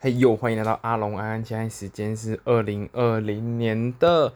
嘿呦，欢迎来到阿龙安安，现在时间是二零二零年的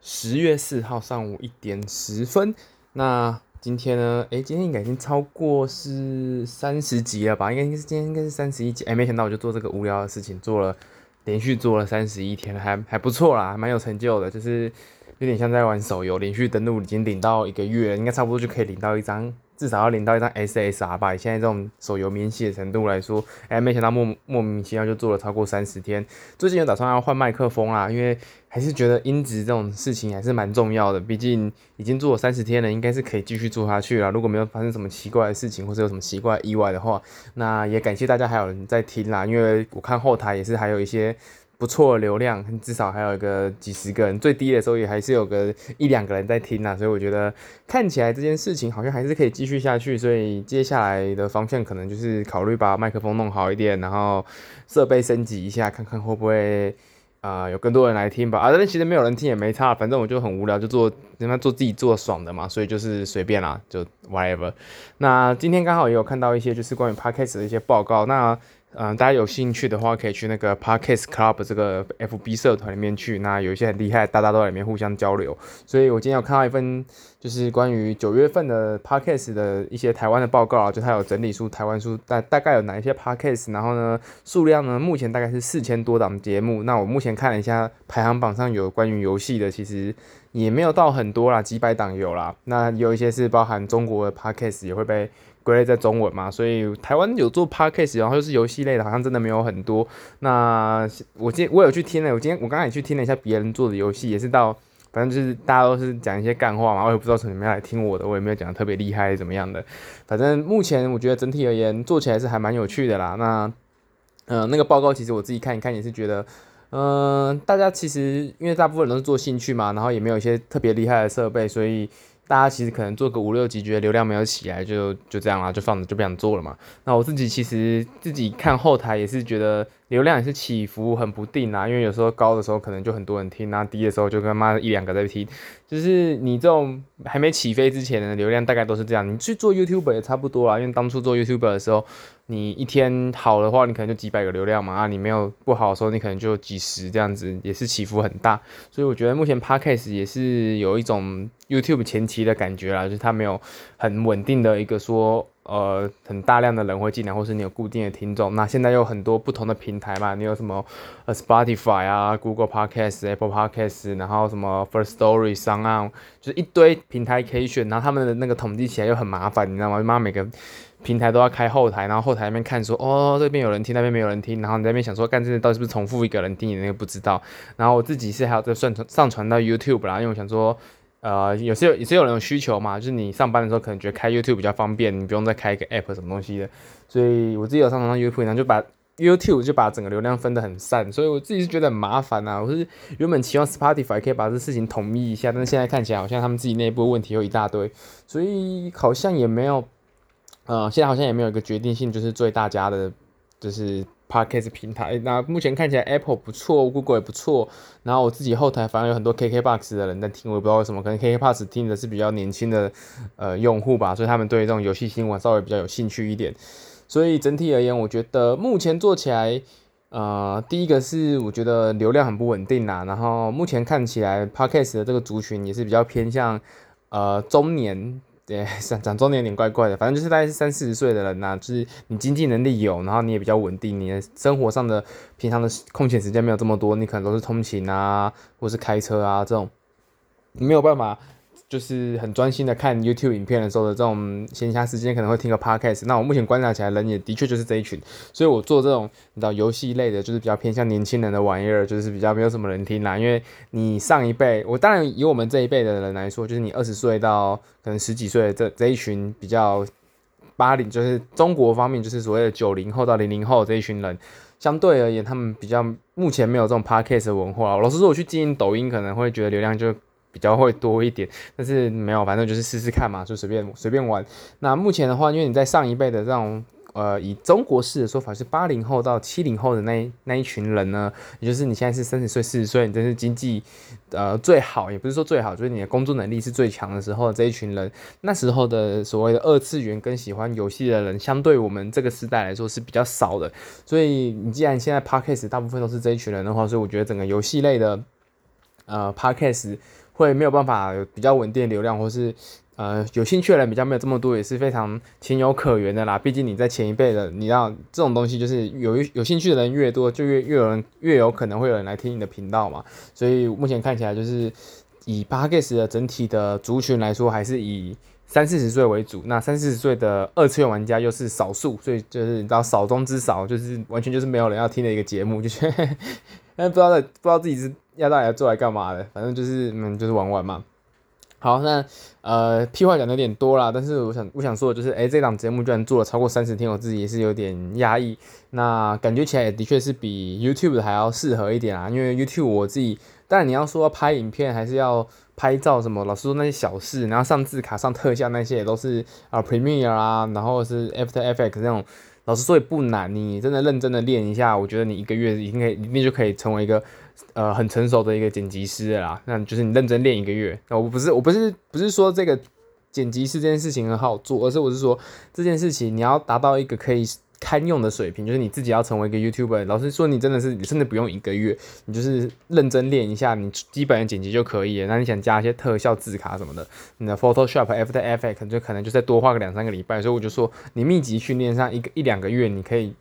十月四号上午一点十分。那今天呢？诶，今天应该已经超过是三十集了吧？应该应该是今天应该是三十一集。诶，没想到我就做这个无聊的事情，做了连续做了三十一天，还还不错啦，蛮有成就的。就是有点像在玩手游，连续登录已经领到一个月，应该差不多就可以领到一张。至少要领到一张 SSR 吧，以现在这种手游免洗的程度来说，哎，没想到莫莫名其妙就做了超过三十天。最近有打算要换麦克风啦，因为还是觉得音质这种事情还是蛮重要的。毕竟已经做了三十天了，应该是可以继续做下去了。如果没有发生什么奇怪的事情，或者有什么奇怪意外的话，那也感谢大家还有人在听啦。因为我看后台也是还有一些。不错的流量，至少还有一个几十个人，最低的时候也还是有个一两个人在听啊，所以我觉得看起来这件事情好像还是可以继续下去，所以接下来的方向可能就是考虑把麦克风弄好一点，然后设备升级一下，看看会不会啊、有更多人来听吧。啊，但其实没有人听也没差，反正我就很无聊，就做人家做自己做爽的嘛，所以就是随便啦，就 whatever。那今天刚好也有看到一些就是关于 Podcast 的一些报告，那。嗯，大家有兴趣的话，可以去那个 Podcast Club 这个 FB 社团里面去。那有一些很厉害，大家都在里面互相交流。所以我今天有看到一份，就是关于九月份的 Podcast 的一些台湾的报告啊，就他有整理出台湾书大大概有哪一些 Podcast，然后呢，数量呢，目前大概是四千多档节目。那我目前看了一下排行榜上有关于游戏的，其实也没有到很多啦，几百档有啦。那有一些是包含中国的 Podcast 也会被。归类在中文嘛，所以台湾有做 podcast，然后又是游戏类的，好像真的没有很多。那我今我有去听了，我今天我刚才也去听了一下别人做的游戏，也是到反正就是大家都是讲一些干话嘛，我也不知道从什么样来听我的，我也没有讲的特别厉害怎么样的。反正目前我觉得整体而言做起来是还蛮有趣的啦。那嗯、那个报告其实我自己看一看也是觉得，嗯、大家其实因为大部分人都是做兴趣嘛，然后也没有一些特别厉害的设备，所以。大家其实可能做个五六集，觉得流量没有起来，就就这样啦，就放着就不想做了嘛。那我自己其实自己看后台也是觉得流量也是起伏很不定啊，因为有时候高的时候可能就很多人听，那低的时候就跟妈一两个在听。就是你这种还没起飞之前的流量大概都是这样。你去做 YouTube 也差不多啦，因为当初做 YouTube 的时候，你一天好的话，你可能就几百个流量嘛，啊，你没有不好的时候，你可能就几十这样子，也是起伏很大。所以我觉得目前 Podcast 也是有一种 YouTube 前期的感觉啦，就是它没有很稳定的一个说，呃，很大量的人会进来，或是你有固定的听众。那现在有很多不同的平台嘛，你有什么呃 Spotify 啊、Google Podcast、Apple Podcast，然后什么 First Story、s o n 就是一堆平台可以选，然后他们的那个统计起来又很麻烦，你知道吗？妈，每个平台都要开后台，然后后台那边看说，哦，这边有人听，那边没有人听，然后你那边想说，干这到底是不是重复一个人听，你那个不知道。然后我自己是还要再上传上传到 YouTube 啦，因为我想说。呃，有些有也是有人有需求嘛，就是你上班的时候可能觉得开 YouTube 比较方便，你不用再开一个 App 什么东西的，所以我自己有上传到 YouTube，然后就把 YouTube 就把整个流量分得很散，所以我自己是觉得很麻烦啊。我是原本期望 Spotify 可以把这事情统一一下，但是现在看起来好像他们自己内部问题又一大堆，所以好像也没有，呃，现在好像也没有一个决定性，就是最大家的，就是。Podcast 平台，那目前看起来 Apple 不错，Google 也不错。然后我自己后台反而有很多 KKBox 的人在听，我也不知道为什么，可能 KKBox 听的是比较年轻的呃用户吧，所以他们对这种游戏新闻稍微比较有兴趣一点。所以整体而言，我觉得目前做起来，呃，第一个是我觉得流量很不稳定啦。然后目前看起来 Podcast 的这个族群也是比较偏向呃中年。对，讲讲中年有点怪怪的，反正就是大概是三四十岁的人呐、就是你经济能力有，然后你也比较稳定，你的生活上的平常的空闲时间没有这么多，你可能都是通勤啊，或是开车啊这种，你没有办法。就是很专心的看 YouTube 影片的时候的这种闲暇时间，可能会听个 Podcast。那我目前观察起来，人也的确就是这一群，所以我做这种你知道游戏类的，就是比较偏向年轻人的玩意儿，就是比较没有什么人听啦。因为你上一辈，我当然以我们这一辈的人来说，就是你二十岁到可能十几岁这这一群比较八零，就是中国方面就是所谓的九零后到零零后这一群人，相对而言，他们比较目前没有这种 Podcast 的文化。老实说，我去经营抖音，可能会觉得流量就。比较会多一点，但是没有，反正就是试试看嘛，就随便随便玩。那目前的话，因为你在上一辈的这种呃，以中国式的说法是八零后到七零后的那那一群人呢，也就是你现在是三十岁、四十岁，你真是经济呃最好，也不是说最好，就是你的工作能力是最强的时候的这一群人，那时候的所谓的二次元跟喜欢游戏的人，相对我们这个时代来说是比较少的。所以你既然现在 Podcast 大部分都是这一群人的话，所以我觉得整个游戏类的呃 Podcast 会没有办法比较稳定流量，或是。呃，有兴趣的人比较没有这么多，也是非常情有可原的啦。毕竟你在前一辈的，你知道这种东西就是有有兴趣的人越多，就越越有人越有可能会有人来听你的频道嘛。所以目前看起来就是以 Podcast 的整体的族群来说，还是以三四十岁为主。那三四十岁的二次元玩家又是少数，所以就是你知道少中之少，就是完全就是没有人要听的一个节目，就是 但不知道不知道自己是要到底要做来干嘛的，反正就是嗯就是玩玩嘛。好，那呃，屁话讲的有点多啦，但是我想我想说的就是，诶、欸，这档节目居然做了超过三十天，我自己也是有点压抑。那感觉起来也的确是比 YouTube 还要适合一点啊，因为 YouTube 我自己，当然你要说拍影片还是要拍照什么，老实说那些小事，然后上字卡、上特效那些也都是啊 Premiere 啊，然后是 After Effects 那种，老实说也不难，你真的认真的练一下，我觉得你一个月一定可以，一定就可以成为一个。呃，很成熟的一个剪辑师啦，那就是你认真练一个月。那我不是，我不是，不是说这个剪辑师这件事情很好做，而是我是说这件事情你要达到一个可以堪用的水平，就是你自己要成为一个 YouTuber。老实说，你真的是，你真的不用一个月，你就是认真练一下，你基本的剪辑就可以了。那你想加一些特效、字卡什么的，你的 Photoshop、After Effects 就可能就再多花个两三个礼拜。所以我就说，你密集训练上一个一两个月，你可以。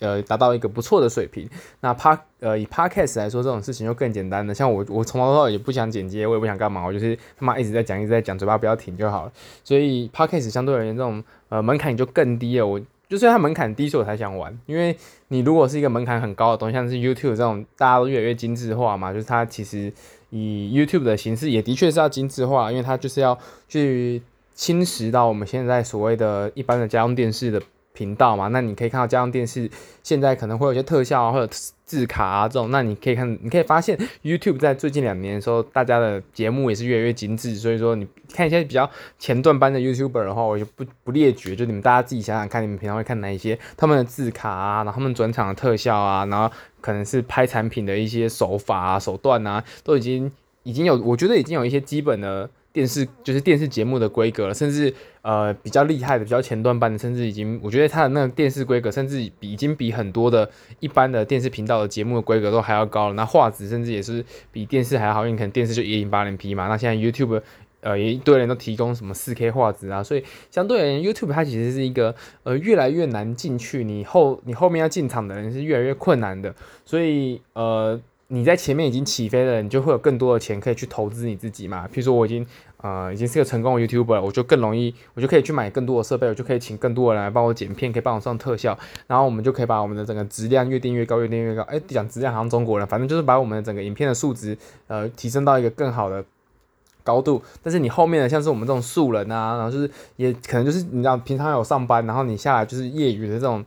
呃，达到一个不错的水平。那 p 呃以 Podcast 来说，这种事情就更简单了。像我，我从头到尾也不想剪接，我也不想干嘛，我就是他妈一直在讲，一直在讲，嘴巴不要停就好了。所以 Podcast 相对而言，这种呃门槛就更低了。我就是它门槛低，所以我才想玩。因为你如果是一个门槛很高的东西，像是 YouTube 这种，大家都越来越精致化嘛，就是它其实以 YouTube 的形式也的确是要精致化，因为它就是要去侵蚀到我们现在所谓的一般的家用电视的。频道嘛，那你可以看到家用电视现在可能会有些特效啊，或者字卡啊这种，那你可以看，你可以发现 YouTube 在最近两年的时候，大家的节目也是越来越精致。所以说，你看一些比较前段班的 YouTuber 的话，我就不不列举，就你们大家自己想想看，你们平常会看哪一些他们的字卡啊，然后他们转场的特效啊，然后可能是拍产品的一些手法啊、手段啊，都已经已经有，我觉得已经有一些基本的。电视就是电视节目的规格了，甚至呃比较厉害的、比较前端班的，甚至已经我觉得它的那个电视规格，甚至比已经比很多的一般的电视频道的节目的规格都还要高了。那画质甚至也是比电视还好，因为可能电视就一零八零 P 嘛。那现在 YouTube 呃也一堆人都提供什么四 K 画质啊，所以相对而言，YouTube 它其实是一个呃越来越难进去，你后你后面要进场的人是越来越困难的，所以呃。你在前面已经起飞了，你就会有更多的钱可以去投资你自己嘛。譬如说，我已经呃已经是个成功的 YouTuber 了，我就更容易，我就可以去买更多的设备，我就可以请更多的人来帮我剪片，可以帮我上特效，然后我们就可以把我们的整个质量越垫越高，越垫越高。哎，讲质量好像中国人，反正就是把我们的整个影片的素质呃提升到一个更好的高度。但是你后面的像是我们这种素人啊，然后就是也可能就是你知道平常有上班，然后你下来就是业余的这种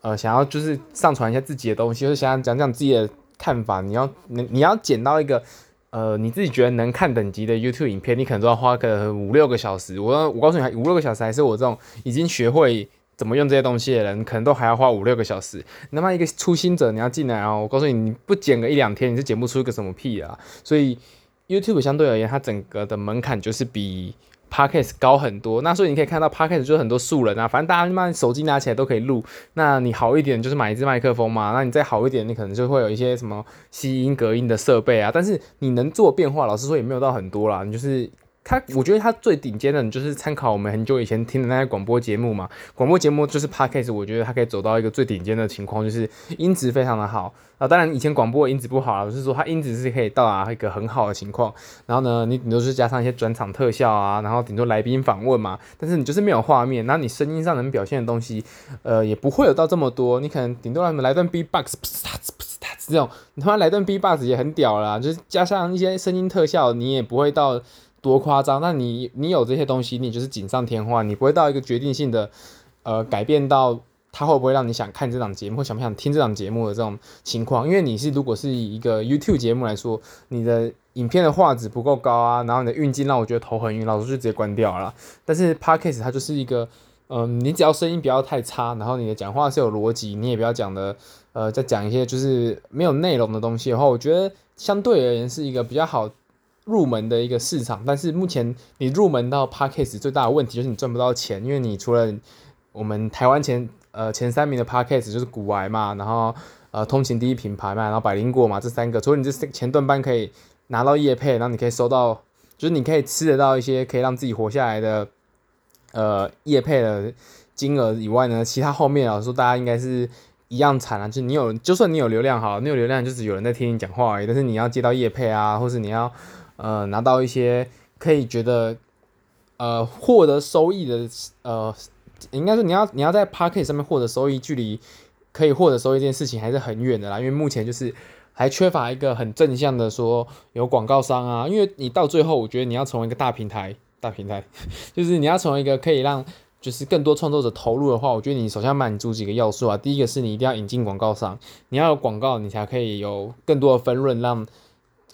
呃想要就是上传一下自己的东西，就是想讲讲自己的。看法，你要你你要剪到一个，呃，你自己觉得能看等级的 YouTube 影片，你可能都要花个五六个小时。我我告诉你，五六个小时还是我这种已经学会怎么用这些东西的人，可能都还要花五六个小时。那么一个初心者，你要进来啊，我告诉你，你不剪个一两天，你是剪不出一个什么屁啊。所以 YouTube 相对而言，它整个的门槛就是比。Podcast 高很多，那所以你可以看到 Podcast 就是很多素人啊，反正大家慢手机拿起来都可以录。那你好一点就是买一支麦克风嘛，那你再好一点，你可能就会有一些什么吸音隔音的设备啊。但是你能做变化，老实说也没有到很多啦，你就是。他，我觉得他最顶尖的，你就是参考我们很久以前听的那些广播节目嘛。广播节目就是 Podcast，我觉得它可以走到一个最顶尖的情况，就是音质非常的好啊。当然以前广播的音质不好，就是说它音质是可以到达一个很好的情况。然后呢，你顶多是加上一些转场特效啊，然后顶多来宾访问嘛。但是你就是没有画面，那你声音上能表现的东西，呃，也不会有到这么多。你可能顶多来来段 B-box，这种，你他妈来段 B-box 也很屌啦，就是加上一些声音特效，你也不会到。多夸张？那你你有这些东西，你就是锦上添花，你不会到一个决定性的，呃，改变到他会不会让你想看这档节目，或想不想听这档节目的这种情况。因为你是如果是以一个 YouTube 节目来说，你的影片的画质不够高啊，然后你的运镜让我觉得头很晕，老师就直接关掉了。但是 Podcast 它就是一个。嗯，你只要声音不要太差，然后你的讲话是有逻辑，你也不要讲的，呃，再讲一些就是没有内容的东西的话，我觉得相对而言是一个比较好入门的一个市场。但是目前你入门到 parkas 最大的问题就是你赚不到钱，因为你除了我们台湾前呃前三名的 parkas 就是古玩嘛，然后呃通勤第一品牌嘛，然后百灵果嘛，这三个，除了你这前段班可以拿到业配，然后你可以收到，就是你可以吃得到一些可以让自己活下来的。呃，业配的金额以外呢，其他后面啊说大家应该是一样惨啊，就是你有，就算你有流量好，你有流量就是有人在听你讲话而已，但是你要接到业配啊，或是你要呃拿到一些可以觉得呃获得收益的呃，应该说你要你要在 Podcast 上面获得收益，距离可以获得收益这件事情还是很远的啦，因为目前就是还缺乏一个很正向的说有广告商啊，因为你到最后我觉得你要成为一个大平台。大平台，就是你要成为一个可以让就是更多创作者投入的话，我觉得你首先要满足几个要素啊。第一个是你一定要引进广告商，你要有广告，你才可以有更多的分润，让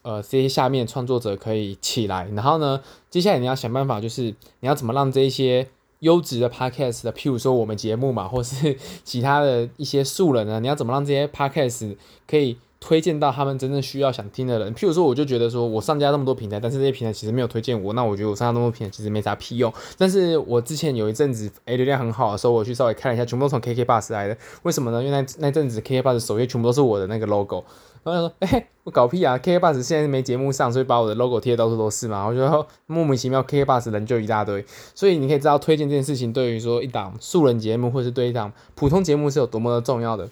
呃这些下面创作者可以起来。然后呢，接下来你要想办法，就是你要怎么让这一些优质的 podcast 的，譬如说我们节目嘛，或是 其他的一些素人呢，你要怎么让这些 podcast 可以。推荐到他们真正需要想听的人，譬如说，我就觉得说我上架那么多平台，但是这些平台其实没有推荐我，那我觉得我上架那么多平台其实没啥屁用。但是我之前有一阵子，诶，流量很好的时候，我去稍微看了一下，全部都从 KK bus 来的。为什么呢？因为那那阵子 KK bus 首页全部都是我的那个 logo。然后他说，诶，我搞屁啊 KK bus 现在没节目上，所以把我的 logo 贴到处都是嘛。我觉得莫名其妙 KK bus 人就一大堆。所以你可以知道，推荐这件事情对于说一档素人节目，或是对一档普通节目是有多么的重要的。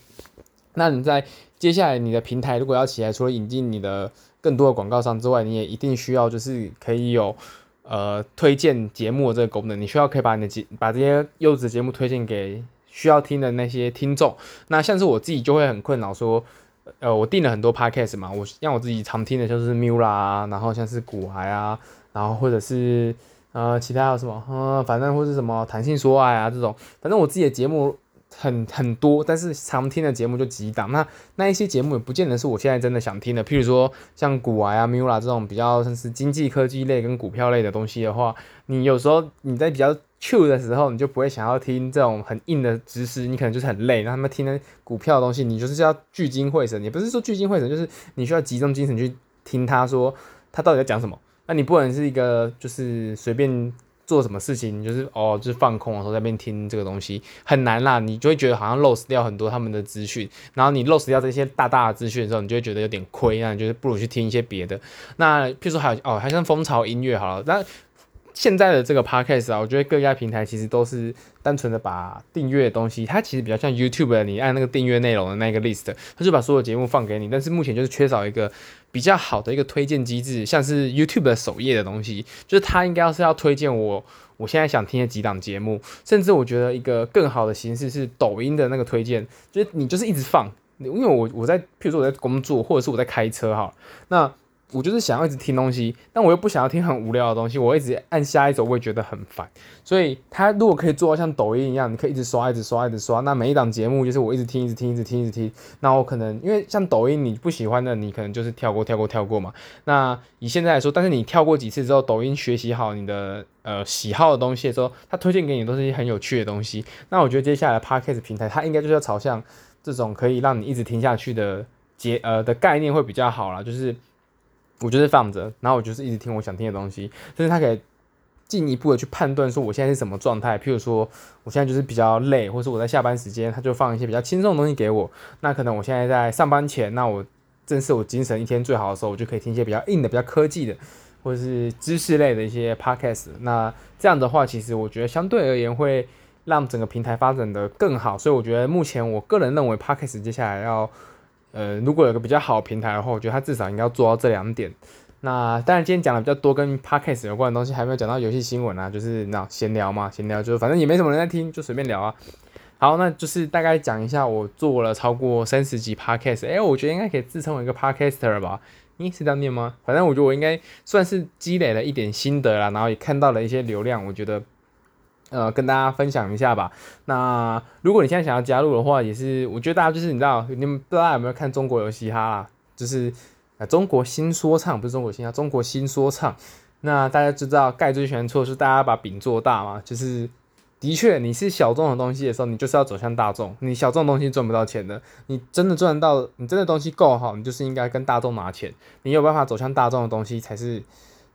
那你在接下来你的平台如果要起来，除了引进你的更多的广告商之外，你也一定需要就是可以有呃推荐节目的这个功能。你需要可以把你的节把这些优质节目推荐给需要听的那些听众。那像是我自己就会很困扰说，呃，我订了很多 podcast 嘛，我像我自己常听的就是 Mula 啊，然后像是股癌啊，然后或者是呃其他还有什么，呃，反正或是什么谈性说爱啊这种，反正我自己的节目。很很多，但是常听的节目就几档。那那一些节目也不见得是我现在真的想听的。譬如说像股癌啊、Mula 这种比较像是经济科技类跟股票类的东西的话，你有时候你在比较 chill 的时候，你就不会想要听这种很硬的知识，你可能就是很累。那他们听的股票的东西，你就是要聚精会神，也不是说聚精会神，就是你需要集中精神去听他说他到底在讲什么。那你不能是一个就是随便。做什么事情，就是哦，就是放空的时候在那边听这个东西很难啦，你就会觉得好像 loss 掉很多他们的资讯，然后你 loss 掉这些大大的资讯的时候，你就会觉得有点亏，那你就是不如去听一些别的。那譬如说还有哦，还像蜂巢音乐好了，那。现在的这个 podcast 啊，我觉得各家平台其实都是单纯的把订阅的东西，它其实比较像 YouTube 的，你按那个订阅内容的那个 list，它就把所有节目放给你。但是目前就是缺少一个比较好的一个推荐机制，像是 YouTube 的首页的东西，就是它应该要是要推荐我我现在想听的几档节目，甚至我觉得一个更好的形式是抖音的那个推荐，就是你就是一直放，因为我我在譬如说我在工作，或者是我在开车哈，那。我就是想要一直听东西，但我又不想要听很无聊的东西，我一直按下一首，我也觉得很烦。所以他如果可以做到像抖音一样，你可以一直刷，一直刷，一直刷，那每一档节目就是我一直听，一直听，一直听，一直听。那我可能因为像抖音你不喜欢的，你可能就是跳过，跳过，跳过嘛。那以现在来说，但是你跳过几次之后，抖音学习好你的呃喜好的东西的时候，他推荐给你都是一些很有趣的东西。那我觉得接下来 Podcast 平台它应该就是要朝向这种可以让你一直听下去的节呃的概念会比较好啦，就是。我就是放着，然后我就是一直听我想听的东西，就是他可以进一步的去判断说我现在是什么状态。譬如说我现在就是比较累，或是我在下班时间，他就放一些比较轻松的东西给我。那可能我现在在上班前，那我正是我精神一天最好的时候，我就可以听一些比较硬的、比较科技的，或者是知识类的一些 podcast。那这样的话，其实我觉得相对而言会让整个平台发展得更好。所以我觉得目前我个人认为 podcast 接下来要。呃，如果有个比较好的平台的话，我觉得它至少应该要做到这两点。那当然，今天讲的比较多跟 Podcast 有关的东西，还没有讲到游戏新闻啊，就是那闲聊嘛，闲聊就反正也没什么人在听，就随便聊啊。好，那就是大概讲一下我做了超过三十集 Podcast，诶、欸，我觉得应该可以自称为一个 Podcaster 吧？咦，是这样念吗？反正我觉得我应该算是积累了一点心得啦，然后也看到了一些流量，我觉得。呃，跟大家分享一下吧。那如果你现在想要加入的话，也是我觉得大家就是你知道，你们不知道有没有看中国有嘻哈啦？就是呃中国新说唱，不是中国嘻哈，中国新说唱。那大家知道，盖最喜欢说的是大家把饼做大嘛，就是的确，你是小众的东西的时候，你就是要走向大众。你小众东西赚不到钱的，你真的赚到，你真的东西够好，你就是应该跟大众拿钱。你有办法走向大众的东西才是。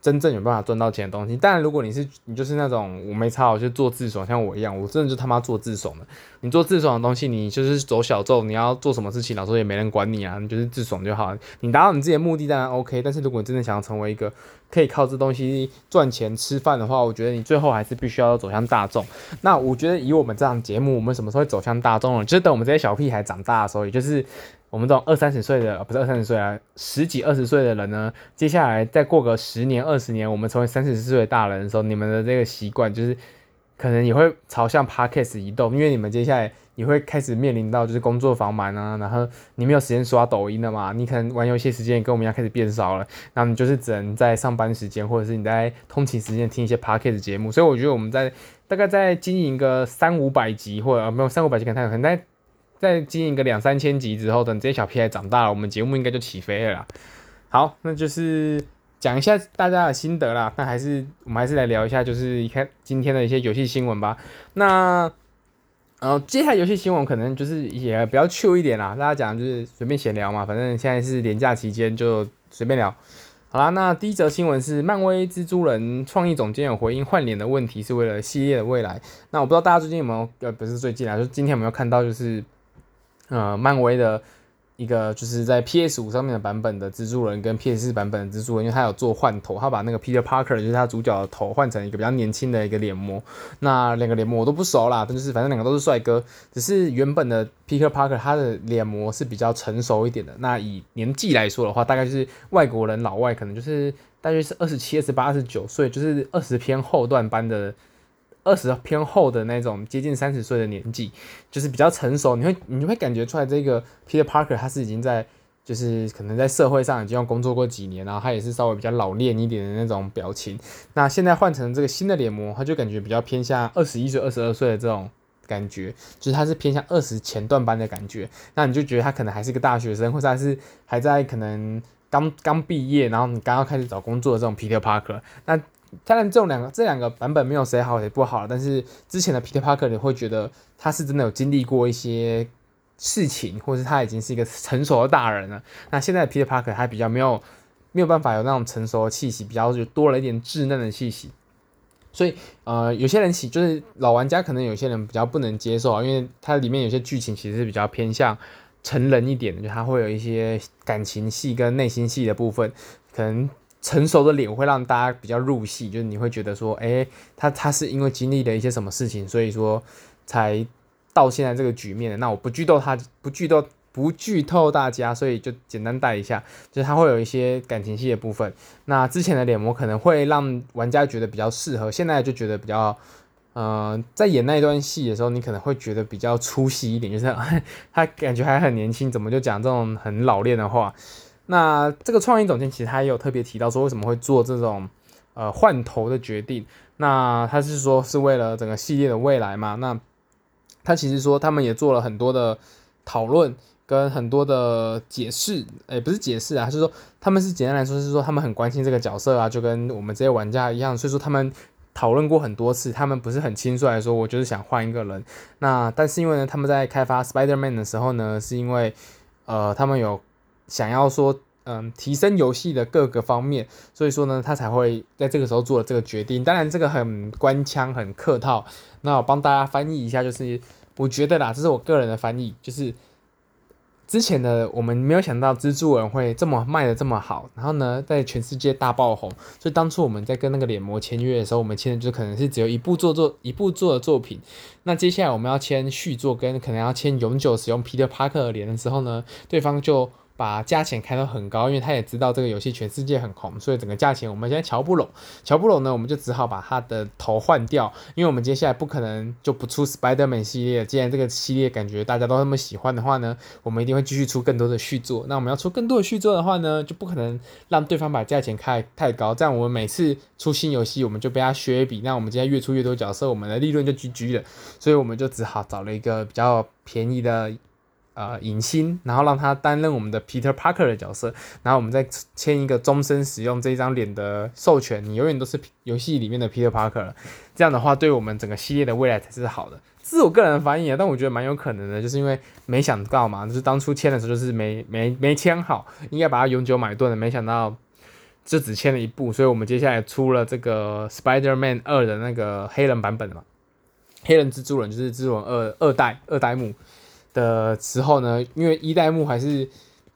真正有办法赚到钱的东西，当然，如果你是你就是那种我没差，我就做自爽，像我一样，我真的就他妈做自爽的。你做自爽的东西，你就是走小众，你要做什么事情，老师也没人管你啊，你就是自爽就好。你达到你自己的目的当然 OK，但是如果你真的想要成为一个可以靠这东西赚钱吃饭的话，我觉得你最后还是必须要走向大众。那我觉得以我们这样节目，我们什么时候会走向大众呢？就是等我们这些小屁孩长大的时候，也就是。我们这种二三十岁的，不是二三十岁啊，十几二十岁的人呢，接下来再过个十年二十年，我们成为三四十岁的大人的时候，你们的这个习惯就是可能也会朝向 Podcast 移动，因为你们接下来你会开始面临到就是工作繁忙啊，然后你没有时间刷抖音了嘛，你可能玩游戏时间跟我们一样开始变少了，那你就是只能在上班时间或者是你在通勤时间听一些 Podcast 节目，所以我觉得我们在大概在经营个三五百集或者没有三五百集可能太可能在。在经营个两三千集之后，等这些小屁孩长大了，我们节目应该就起飞了啦。好，那就是讲一下大家的心得啦。那还是我们还是来聊一下，就是一看今天的一些游戏新闻吧。那然后，接下来游戏新闻可能就是也比较 Q 一点啦，大家讲就是随便闲聊嘛，反正现在是年假期间就随便聊。好啦，那第一则新闻是漫威蜘蛛人创意总监有回应换脸的问题，是为了系列的未来。那我不知道大家最近有没有呃，不是最近啊，就是今天有没有看到就是。呃，漫威的一个就是在 PS 五上面的版本的蜘蛛人跟 PS 四版本的蜘蛛人，因为他有做换头，他把那个 Peter Parker 就是他主角的头换成一个比较年轻的一个脸模。那两个脸模我都不熟啦，但就是反正两个都是帅哥。只是原本的 Peter Parker 他的脸模是比较成熟一点的。那以年纪来说的话，大概就是外国人老外可能就是大约是二十七、二十八、二十九岁，就是二十偏后段班的。二十偏后的那种，接近三十岁的年纪，就是比较成熟。你会你就会感觉出来，这个 Peter Parker 他是已经在，就是可能在社会上已经要工作过几年，然后他也是稍微比较老练一点的那种表情。那现在换成这个新的脸模，他就感觉比较偏向二十一岁、二十二岁的这种感觉，就是他是偏向二十前段班的感觉。那你就觉得他可能还是个大学生，或者他是还在可能刚刚毕业，然后你刚刚开始找工作的这种 Peter Parker。那当然，这种两个这两个版本没有谁好谁不好，但是之前的 Peter Parker 你会觉得他是真的有经历过一些事情，或是他已经是一个成熟的大人了。那现在的 Peter Parker 他比较没有没有办法有那种成熟的气息，比较就多了一点稚嫩的气息。所以呃，有些人喜就是老玩家可能有些人比较不能接受啊，因为它里面有些剧情其实是比较偏向成人一点的，就它会有一些感情戏跟内心戏的部分，可能。成熟的脸会让大家比较入戏，就是你会觉得说，诶、欸，他他是因为经历了一些什么事情，所以说才到现在这个局面的。那我不剧透他，不剧透，不剧透大家，所以就简单带一下，就是他会有一些感情戏的部分。那之前的脸模可能会让玩家觉得比较适合，现在就觉得比较，呃，在演那一段戏的时候，你可能会觉得比较出戏一点，就是 他感觉还很年轻，怎么就讲这种很老练的话？那这个创意总监其实他也有特别提到说，为什么会做这种呃换头的决定？那他是说是为了整个系列的未来嘛？那他其实说他们也做了很多的讨论跟很多的解释，诶，不是解释啊，是说他们是简单来说是说他们很关心这个角色啊，就跟我们这些玩家一样，所以说他们讨论过很多次，他们不是很轻率来说，我就是想换一个人。那但是因为呢，他们在开发 Spider-Man 的时候呢，是因为呃他们有。想要说，嗯，提升游戏的各个方面，所以说呢，他才会在这个时候做了这个决定。当然，这个很官腔，很客套。那我帮大家翻译一下，就是我觉得啦，这是我个人的翻译，就是之前的我们没有想到蜘蛛人会这么卖的这么好，然后呢，在全世界大爆红。所以当初我们在跟那个脸模签约的时候，我们签的就可能是只有一部作作一部做的作品。那接下来我们要签续作，跟可能要签永久使用 Peter Parker 的脸的时候呢，对方就。把价钱开到很高，因为他也知道这个游戏全世界很红，所以整个价钱我们现在瞧不拢，乔不拢呢，我们就只好把他的头换掉，因为我们接下来不可能就不出 Spider-Man 系列，既然这个系列感觉大家都那么喜欢的话呢，我们一定会继续出更多的续作。那我们要出更多的续作的话呢，就不可能让对方把价钱开太高，这样我们每次出新游戏我们就被他削一笔，那我们今天越出越多角色，我们的利润就 GG 了，所以我们就只好找了一个比较便宜的。呃影星，然后让他担任我们的 Peter Parker 的角色，然后我们再签一个终身使用这张脸的授权，你永远都是游戏里面的 Peter Parker。这样的话，对我们整个系列的未来才是好的。这是我个人的翻译啊，但我觉得蛮有可能的，就是因为没想到嘛，就是当初签的时候就是没没没签好，应该把它永久买断的，没想到就只签了一部，所以我们接下来出了这个 Spider-Man 二的那个黑人版本的嘛。黑人蜘蛛人就是蜘蛛人二二代二代目的时候呢，因为一代目还是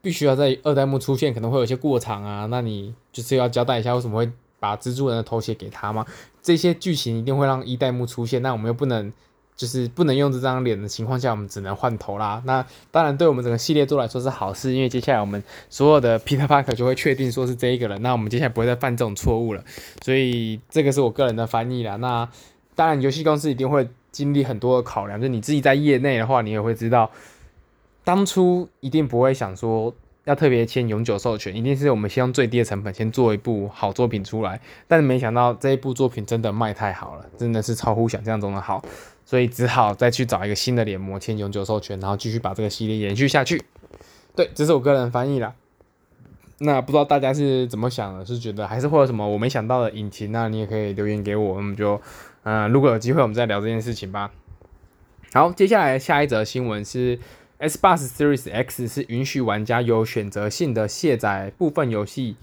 必须要在二代目出现，可能会有些过场啊，那你就是要交代一下为什么会把蜘蛛人的头衔给他嘛？这些剧情一定会让一代目出现，那我们又不能就是不能用这张脸的情况下，我们只能换头啦。那当然对我们整个系列做来说是好事，因为接下来我们所有的 Peter Parker 就会确定说是这一个人，那我们接下来不会再犯这种错误了。所以这个是我个人的翻译啦。那当然，游戏公司一定会经历很多的考量。就你自己在业内的话，你也会知道，当初一定不会想说要特别签永久授权，一定是我们先用最低的成本先做一部好作品出来。但是没想到这一部作品真的卖太好了，真的是超乎想象中的好，所以只好再去找一个新的脸模签永久授权，然后继续把这个系列延续下去。对，这是我个人翻译啦。那不知道大家是怎么想的？是觉得还是会有什么我没想到的引擎？那你也可以留言给我，我们就。嗯、如果有机会，我们再聊这件事情吧。好，接下来下一则新闻是 Xbox Series X 是允许玩家有选择性的卸载部分游戏，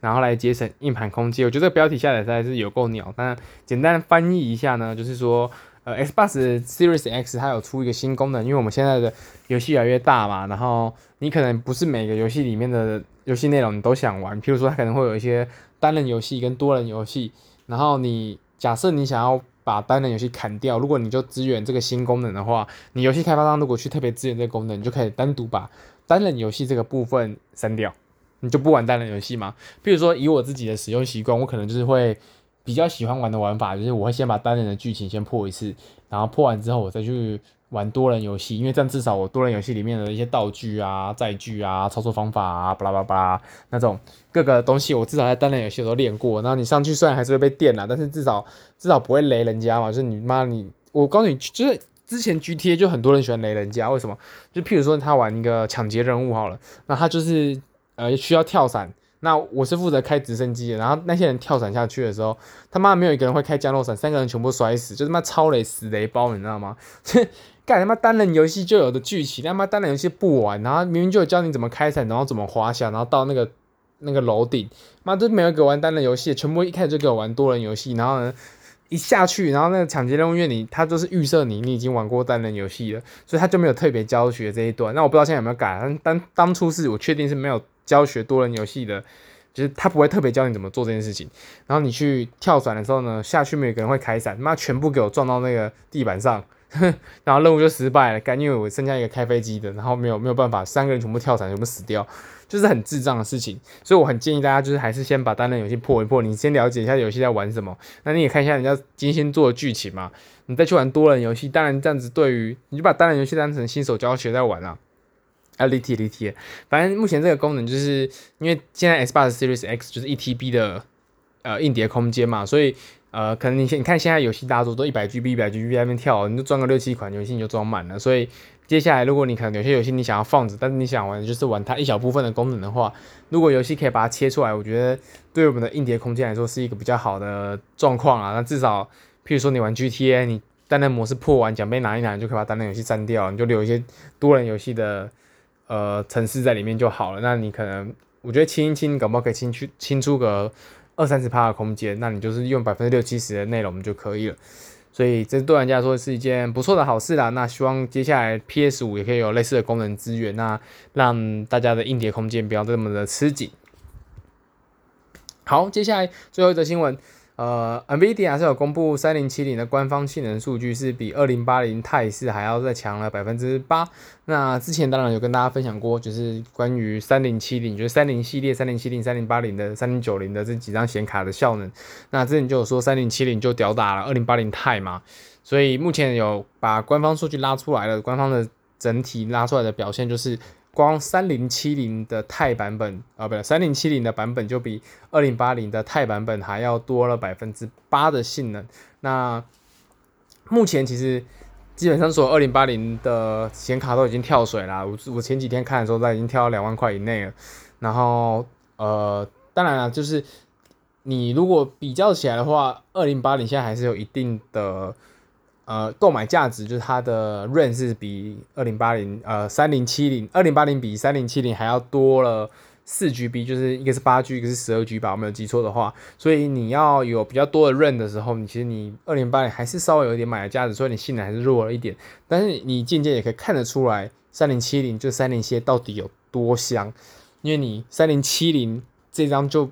然后来节省硬盘空间。我觉得这个标题下载实在是有够鸟。那简单翻译一下呢，就是说，呃，Xbox Series X 它有出一个新功能，因为我们现在的游戏越来越大嘛，然后你可能不是每个游戏里面的游戏内容你都想玩，譬如说它可能会有一些单人游戏跟多人游戏，然后你。假设你想要把单人游戏砍掉，如果你就支援这个新功能的话，你游戏开发商如果去特别支援这个功能，你就可以单独把单人游戏这个部分删掉，你就不玩单人游戏吗？比如说以我自己的使用习惯，我可能就是会比较喜欢玩的玩法，就是我会先把单人的剧情先破一次，然后破完之后我再去。玩多人游戏，因为这样至少我多人游戏里面的一些道具啊、载具啊、操作方法啊、巴拉巴拉巴拉那种各个东西，我至少在单人游戏都练过。然后你上去虽然还是会被电啦，但是至少至少不会雷人家嘛。就是你妈你，我告诉你，就是之前 GTA 就很多人喜欢雷人家，为什么？就譬如说他玩一个抢劫任务好了，那他就是呃需要跳伞。那我是负责开直升机，然后那些人跳伞下去的时候，他妈没有一个人会开降落伞，三个人全部摔死，就他妈超雷死雷包，你知道吗？这 干他妈单人游戏就有的剧情，他妈单人游戏不玩，然后明明就有教你怎么开伞，然后怎么滑翔，然后到那个那个楼顶，妈都没有给我玩单人游戏，全部一开始就给我玩多人游戏，然后呢一下去，然后那个抢劫任务，院里他就是预设你你已经玩过单人游戏了，所以他就没有特别教学这一段。那我不知道现在有没有改，但当当初是我确定是没有。教学多人游戏的，就是他不会特别教你怎么做这件事情。然后你去跳伞的时候呢，下去没有一个人会开伞，妈全部给我撞到那个地板上，然后任务就失败了。干，因为我剩下一个开飞机的，然后没有没有办法，三个人全部跳伞，全部死掉，就是很智障的事情。所以我很建议大家，就是还是先把单人游戏破一破，你先了解一下游戏在玩什么。那你也看一下人家精心做的剧情嘛，你再去玩多人游戏。当然这样子对于你就把单人游戏当成新手教学在玩啊。啊，立体立体，反正目前这个功能就是因为现在 Xbox Series X 就是一 TB 的呃硬碟空间嘛，所以呃可能你现你看现在游戏大多都一百 GB 一百 GB 在那边跳，你就装个六七款游戏你就装满了。所以接下来如果你可能有些游戏你想要放着，但是你想玩就是玩它一小部分的功能的话，如果游戏可以把它切出来，我觉得对我们的硬碟空间来说是一个比较好的状况啊。那至少譬如说你玩 GTA，你单人模式破完奖杯拿一拿，你就可以把单人游戏删掉，你就留一些多人游戏的。呃，程式在里面就好了。那你可能，我觉得清一清，你搞不好可以清去清出个二三十帕的空间。那你就是用百分之六七十的内容就可以了。所以这对玩家说是一件不错的好事啦。那希望接下来 PS 五也可以有类似的功能资源，那让大家的硬碟空间不要这么的吃紧。好，接下来最后一则新闻。呃，NVIDIA 是有公布三零七零的官方性能数据，是比二零八零钛四还要再强了百分之八。那之前当然有跟大家分享过，就是关于三零七零，就是三零系列三零七零、三零八零的、三零九零的这几张显卡的效能。那之前就有说三零七零就吊打了二零八零钛嘛，所以目前有把官方数据拉出来了，官方的整体拉出来的表现就是。光三零七零的钛版本啊，不对，三零七零的版本就比二零八零的钛版本还要多了百分之八的性能。那目前其实基本上所有二零八零的显卡都已经跳水了。我我前几天看的时候，它已经跳到两万块以内了。然后呃，当然了，就是你如果比较起来的话，二零八零现在还是有一定的呃购买价值，就是它的 RAM 是比二零八零呃三零七零二零八零比三零七零还要多了。四 GB 就是一个是八 G，一个是十二 G 吧，我没有记错的话。所以你要有比较多的 RAM 的时候，你其实你二零八零还是稍微有一点买的价值，所以你性能还是弱了一点。但是你渐渐也可以看得出来，三零七零就三零系到底有多香。因为你三零七零这张就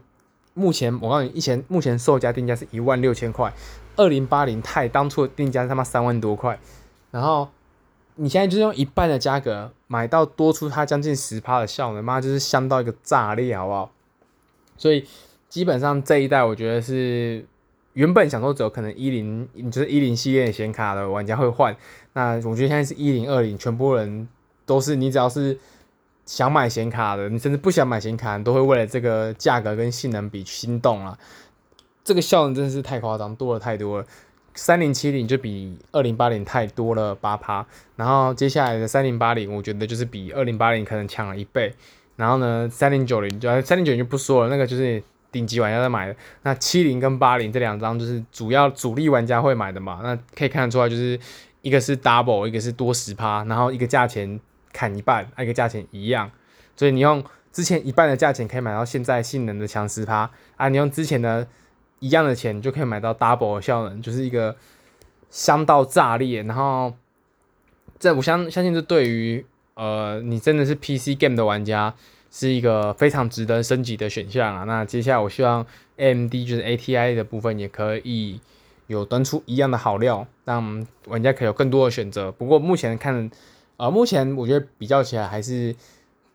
目前我告诉你，以前目前售价定价是一万六千块，二零八零钛当初的定价他妈三万多块，然后。你现在就是用一半的价格买到多出它将近十趴的效能，妈就是香到一个炸裂，好不好？所以基本上这一代我觉得是原本想说只有可能一零，你就是一零系列显卡的玩家会换。那我觉得现在是一零二零，全部人都是你只要是想买显卡的，你甚至不想买显卡，都会为了这个价格跟性能比心动了。这个效能真的是太夸张，多了太多了。三零七零就比二零八零太多了八趴，然后接下来的三零八零，我觉得就是比二零八零可能强了一倍。然后呢，三零九零就三零九零就不说了，那个就是顶级玩家在买的。那七零跟八零这两张就是主要主力玩家会买的嘛。那可以看得出来，就是一个是 double，一个是多十趴，然后一个价钱砍一半，一个价钱一样。所以你用之前一半的价钱可以买到现在性能的强十趴啊，你用之前的。一样的钱就可以买到 double 的效能，就是一个香到炸裂。然后这我相相信，这对于呃你真的是 PC game 的玩家是一个非常值得升级的选项啊。那接下来我希望 AMD 就是 ATI 的部分也可以有端出一样的好料，让玩家可以有更多的选择。不过目前看，呃，目前我觉得比较起来还是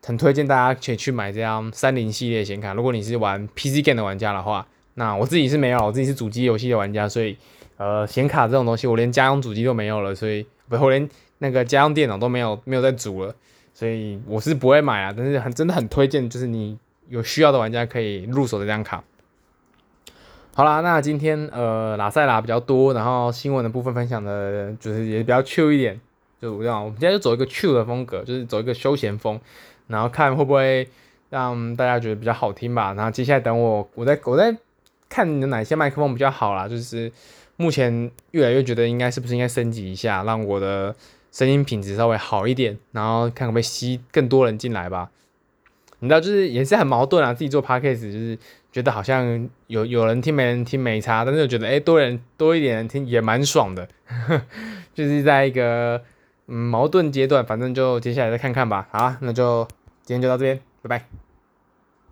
很推荐大家去去买这张三零系列显卡。如果你是玩 PC game 的玩家的话。那我自己是没有，我自己是主机游戏的玩家，所以呃显卡这种东西我连家用主机都没有了，所以不，我连那个家用电脑都没有，没有在组了，所以我是不会买啊。但是很真的很推荐，就是你有需要的玩家可以入手这张卡。好啦，那今天呃拉赛拉比较多，然后新闻的部分分享的就是也比较 Q 一点，就这样，我们今天就走一个 chill 的风格，就是走一个休闲风，然后看会不会让大家觉得比较好听吧。然后接下来等我，我在我在。看有哪些麦克风比较好啦，就是目前越来越觉得应该是不是应该升级一下，让我的声音品质稍微好一点，然后看可不可以吸更多人进来吧。你知道，就是也是很矛盾啊，自己做 podcast 就是觉得好像有有人听没人听没差，但是又觉得诶、多人多一点人听也蛮爽的，就是在一个嗯矛盾阶段，反正就接下来再看看吧。好，那就今天就到这边，拜拜。